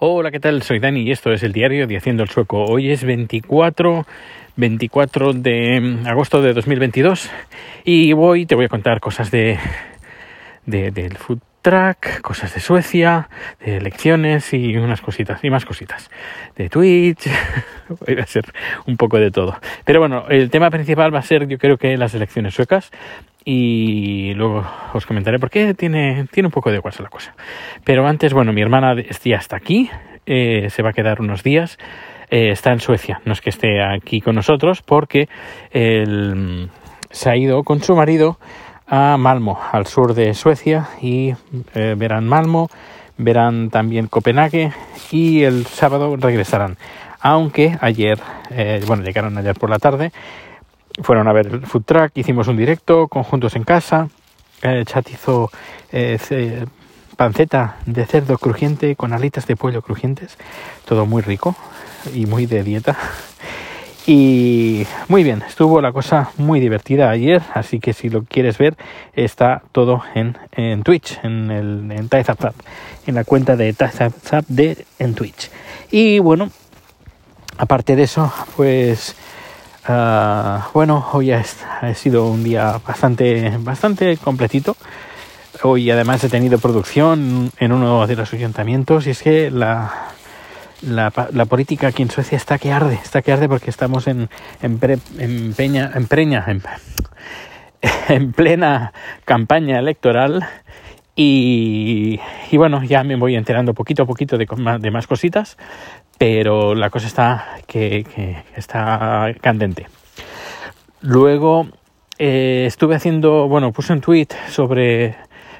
Hola, ¿qué tal? Soy Dani y esto es el diario de Haciendo el Sueco. Hoy es 24, 24 de agosto de 2022 y voy, te voy a contar cosas de, de del food track, cosas de Suecia, de elecciones y unas cositas y más cositas. De Twitch, voy a ser un poco de todo. Pero bueno, el tema principal va a ser yo creo que las elecciones suecas y luego os comentaré por qué tiene, tiene un poco de WhatsApp la cosa. Pero antes, bueno, mi hermana ya está aquí, eh, se va a quedar unos días, eh, está en Suecia, no es que esté aquí con nosotros porque el, se ha ido con su marido a Malmo, al sur de Suecia, y eh, verán Malmo, verán también Copenhague y el sábado regresarán. Aunque ayer, eh, bueno, llegaron ayer por la tarde fueron a ver el food truck, hicimos un directo conjuntos en casa, el chat hizo eh, panceta de cerdo crujiente con alitas de pollo crujientes, todo muy rico y muy de dieta. Y muy bien, estuvo la cosa muy divertida ayer, así que si lo quieres ver, está todo en, en Twitch, en el en en la cuenta de TizeUp de en Twitch. Y bueno, aparte de eso, pues Ah, bueno, hoy ha, sido un día bastante, bastante completito. Hoy además he tenido producción en uno de los ayuntamientos y es que la, la, política aquí en Suecia está que arde, está que arde porque estamos en, en, en, peña, en preña, en, en, plena campaña electoral y, y, bueno, ya me voy enterando poquito a poquito de, de más cositas, pero la cosa está que, que está candente. Luego eh, estuve haciendo, bueno, puse un tweet sobre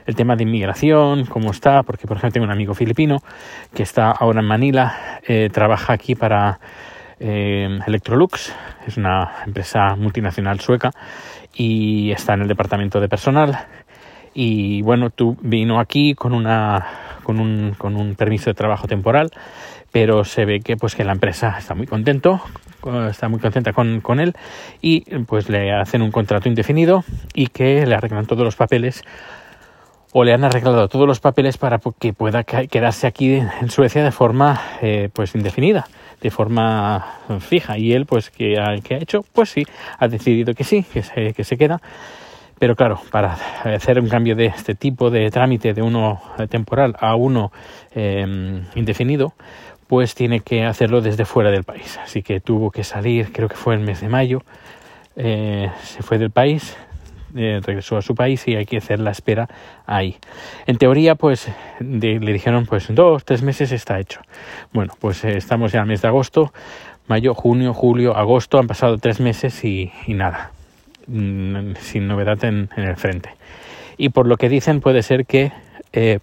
el tema de inmigración, cómo está, porque por ejemplo tengo un amigo filipino que está ahora en Manila, eh, trabaja aquí para eh, Electrolux, es una empresa multinacional sueca y está en el departamento de personal. Y bueno, tú vino aquí con una con un, con un permiso de trabajo temporal pero se ve que pues que la empresa está muy contento está muy contenta con, con, él y pues le hacen un contrato indefinido y que le arreglan todos los papeles o le han arreglado todos los papeles para que pueda quedarse aquí en Suecia de forma eh, pues indefinida de forma fija y él pues que ha, hecho pues sí ha decidido que sí que se, que se queda pero claro, para hacer un cambio de este tipo de trámite de uno temporal a uno eh, indefinido, pues tiene que hacerlo desde fuera del país. Así que tuvo que salir, creo que fue el mes de mayo, eh, se fue del país, eh, regresó a su país y hay que hacer la espera ahí. En teoría, pues le dijeron, pues dos, tres meses está hecho. Bueno, pues eh, estamos ya en el mes de agosto, mayo, junio, julio, agosto, han pasado tres meses y, nada, mm, sin novedad en el frente. Y por lo que dicen puede ser que eh,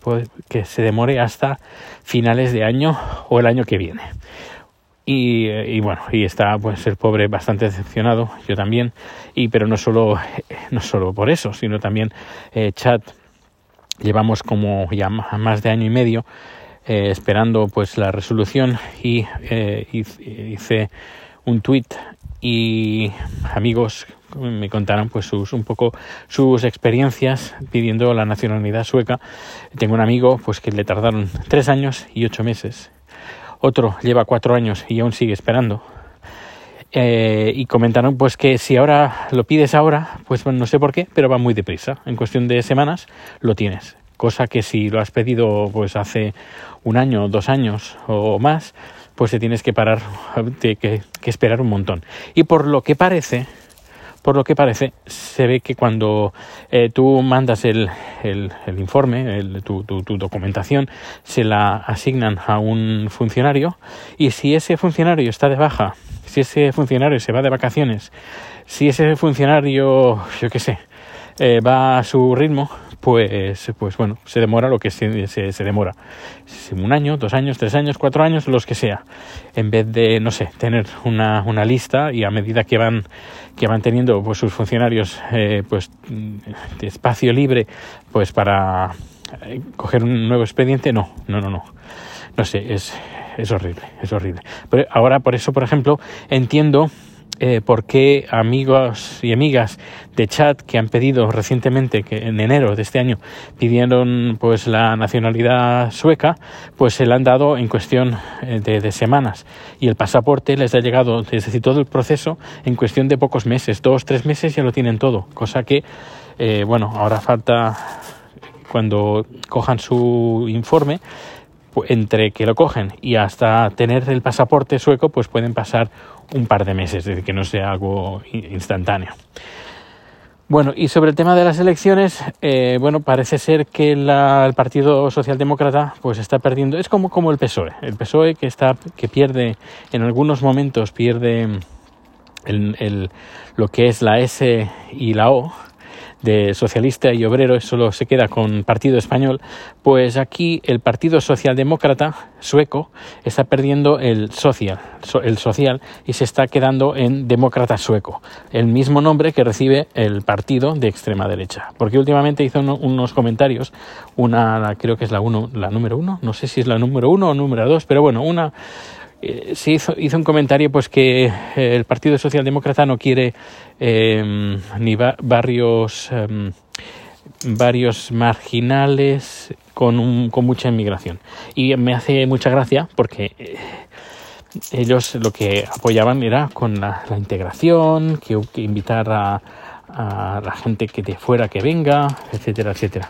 que se demore hasta finales de año o el año que viene. Y, eh, bueno, y está pues el pobre bastante decepcionado, yo también, y pero no solo, no solo por eso, sino también eh, chat, llevamos como ya más de año y medio eh, esperando pues la resolución y hice un tweet y amigos me contaron pues sus un poco sus experiencias pidiendo la nacionalidad sueca. Tengo un amigo pues que le tardaron tres años y ocho meses otro lleva cuatro años y aún sigue esperando. Eh, y comentaron pues que si ahora lo pides ahora pues bueno, no sé por qué pero va muy deprisa. En cuestión de semanas lo tienes. Cosa que si lo has pedido pues hace un año dos años o más pues te tienes que parar que, que esperar un montón. Y por lo que parece por lo que parece, se ve que cuando eh, tú mandas el, el, informe, el, tu, tu, tu, documentación, se la asignan a un funcionario y si ese funcionario está de baja, si ese funcionario se va de vacaciones, si ese funcionario, yo qué sé, eh, va a su ritmo, pues, pues bueno, se demora lo que se, se, demora. Un año, dos años, tres años, cuatro años, los que sea. En vez de, no sé, tener una, una lista y a medida que van, que van teniendo pues, sus funcionarios eh, pues, de espacio libre pues para eh, coger un nuevo expediente, no, no, no, no. No sé, es, es horrible, es horrible. Pero ahora, por eso, por ejemplo, entiendo eh, por qué amigos y amigas de chat que han pedido recientemente, que en enero de este año pidieron pues la nacionalidad sueca, pues se la han dado en cuestión eh, de, semanas y el pasaporte les ha llegado, es decir, todo el proceso en cuestión de pocos meses, dos, tres meses ya lo tienen todo, cosa que, eh, bueno, ahora falta cuando cojan su informe, entre que lo cogen y hasta tener el pasaporte sueco, pues pueden pasar un par de meses, es decir, que no sea algo instantáneo. Bueno, y sobre el tema de las elecciones, eh, bueno, parece ser que el Partido Socialdemócrata pues está perdiendo, es como, como el PSOE, el PSOE que está, que pierde, en algunos momentos pierde el, lo que es la S y la O, de socialista y obrero solo se queda con Partido Español, pues aquí el Partido Socialdemócrata sueco está perdiendo el social, el social y se está quedando en Demócrata sueco, el mismo nombre que recibe el partido de extrema derecha. Porque últimamente hizo unos comentarios, una creo que es la uno, la número uno, no sé si es la número uno o número dos, pero bueno, una eh, se hizo, hizo, un comentario pues que eh, el Partido Socialdemócrata no quiere em, ni barrios em, varios marginales con, con mucha inmigración. Y me hace mucha gracia porque eh, ellos lo que apoyaban era con la, integración que, que invitar a, a la gente que de fuera que venga, etcétera, etcétera.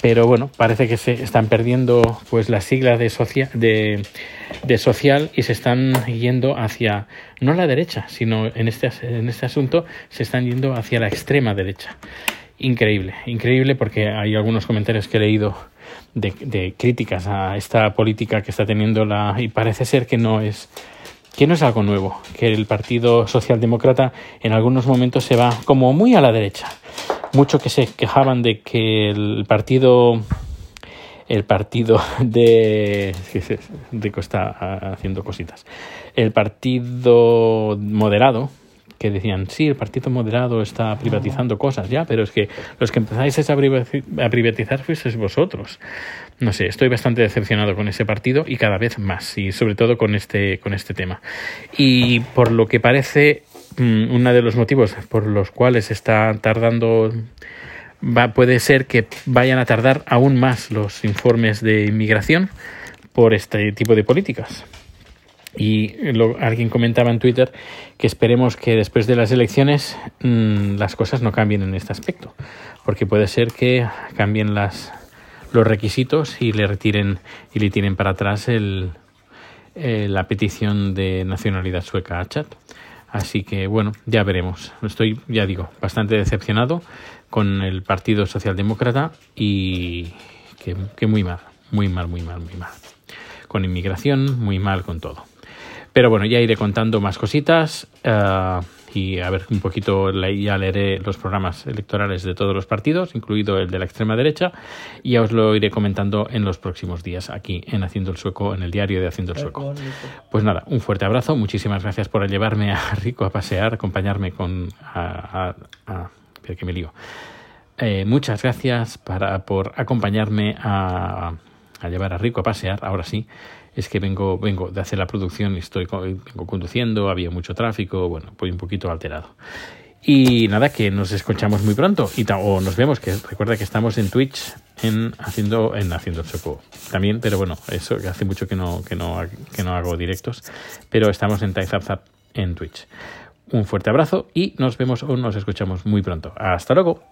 Pero bueno, parece que se están perdiendo pues las siglas de, de, de social y se están yendo hacia, no la derecha, sino en este, en este asunto se están yendo hacia la extrema derecha. Increíble, increíble porque hay algunos comentarios que he leído de, de críticas a esta política que está teniendo la... y parece ser que no es que no es algo nuevo, que el Partido Socialdemócrata en algunos momentos se va como muy a la derecha. Mucho que se quejaban de que el partido el partido de de está haciendo cositas. El partido moderado que decían, sí, el partido moderado está privatizando cosas, ya, pero es que los que empezáis a privatizar fuisteis vosotros. No sé, estoy bastante decepcionado con ese partido y cada vez más, y sobre todo con este, con este tema. Y por lo que parece, mm, uno de los motivos por los cuales está tardando Va, puede ser que vayan a tardar aún más los informes de inmigración por este tipo de políticas. Y alguien comentaba en Twitter que esperemos que después de las elecciones mm, las cosas no cambien en este aspecto, porque puede ser que cambien las, los requisitos y le retiren y le tiren para atrás el, eh, la petición de nacionalidad sueca a Chat. Así que bueno, ya veremos. Estoy, ya digo, bastante decepcionado con el Partido Socialdemócrata y que, muy mal, muy mal, muy mal, muy mal. Con inmigración, muy mal con todo. Pero bueno, ya iré contando más cositas uh, y a ver un poquito, ya leeré los programas electorales de todos los partidos, incluido el de la extrema derecha, y ya os lo iré comentando en los próximos días aquí en Haciendo el Sueco, en el diario de Haciendo el Sueco. Pues nada, un fuerte abrazo, muchísimas gracias por llevarme a Rico a pasear, acompañarme con... A, a, a que me lío. Eh, muchas gracias para, por acompañarme a, a llevar a Rico a pasear, ahora sí es que vengo, vengo de hacer la producción y estoy conduciendo, había mucho tráfico, bueno, voy un poquito alterado. Y nada, que nos escuchamos muy pronto y o nos vemos, que recuerda que estamos en Twitch en haciendo en haciendo choco también, pero bueno, eso hace mucho que no que no que no hago directos, pero estamos en Zap en Twitch. Un fuerte abrazo y nos vemos o nos escuchamos muy pronto. Hasta luego.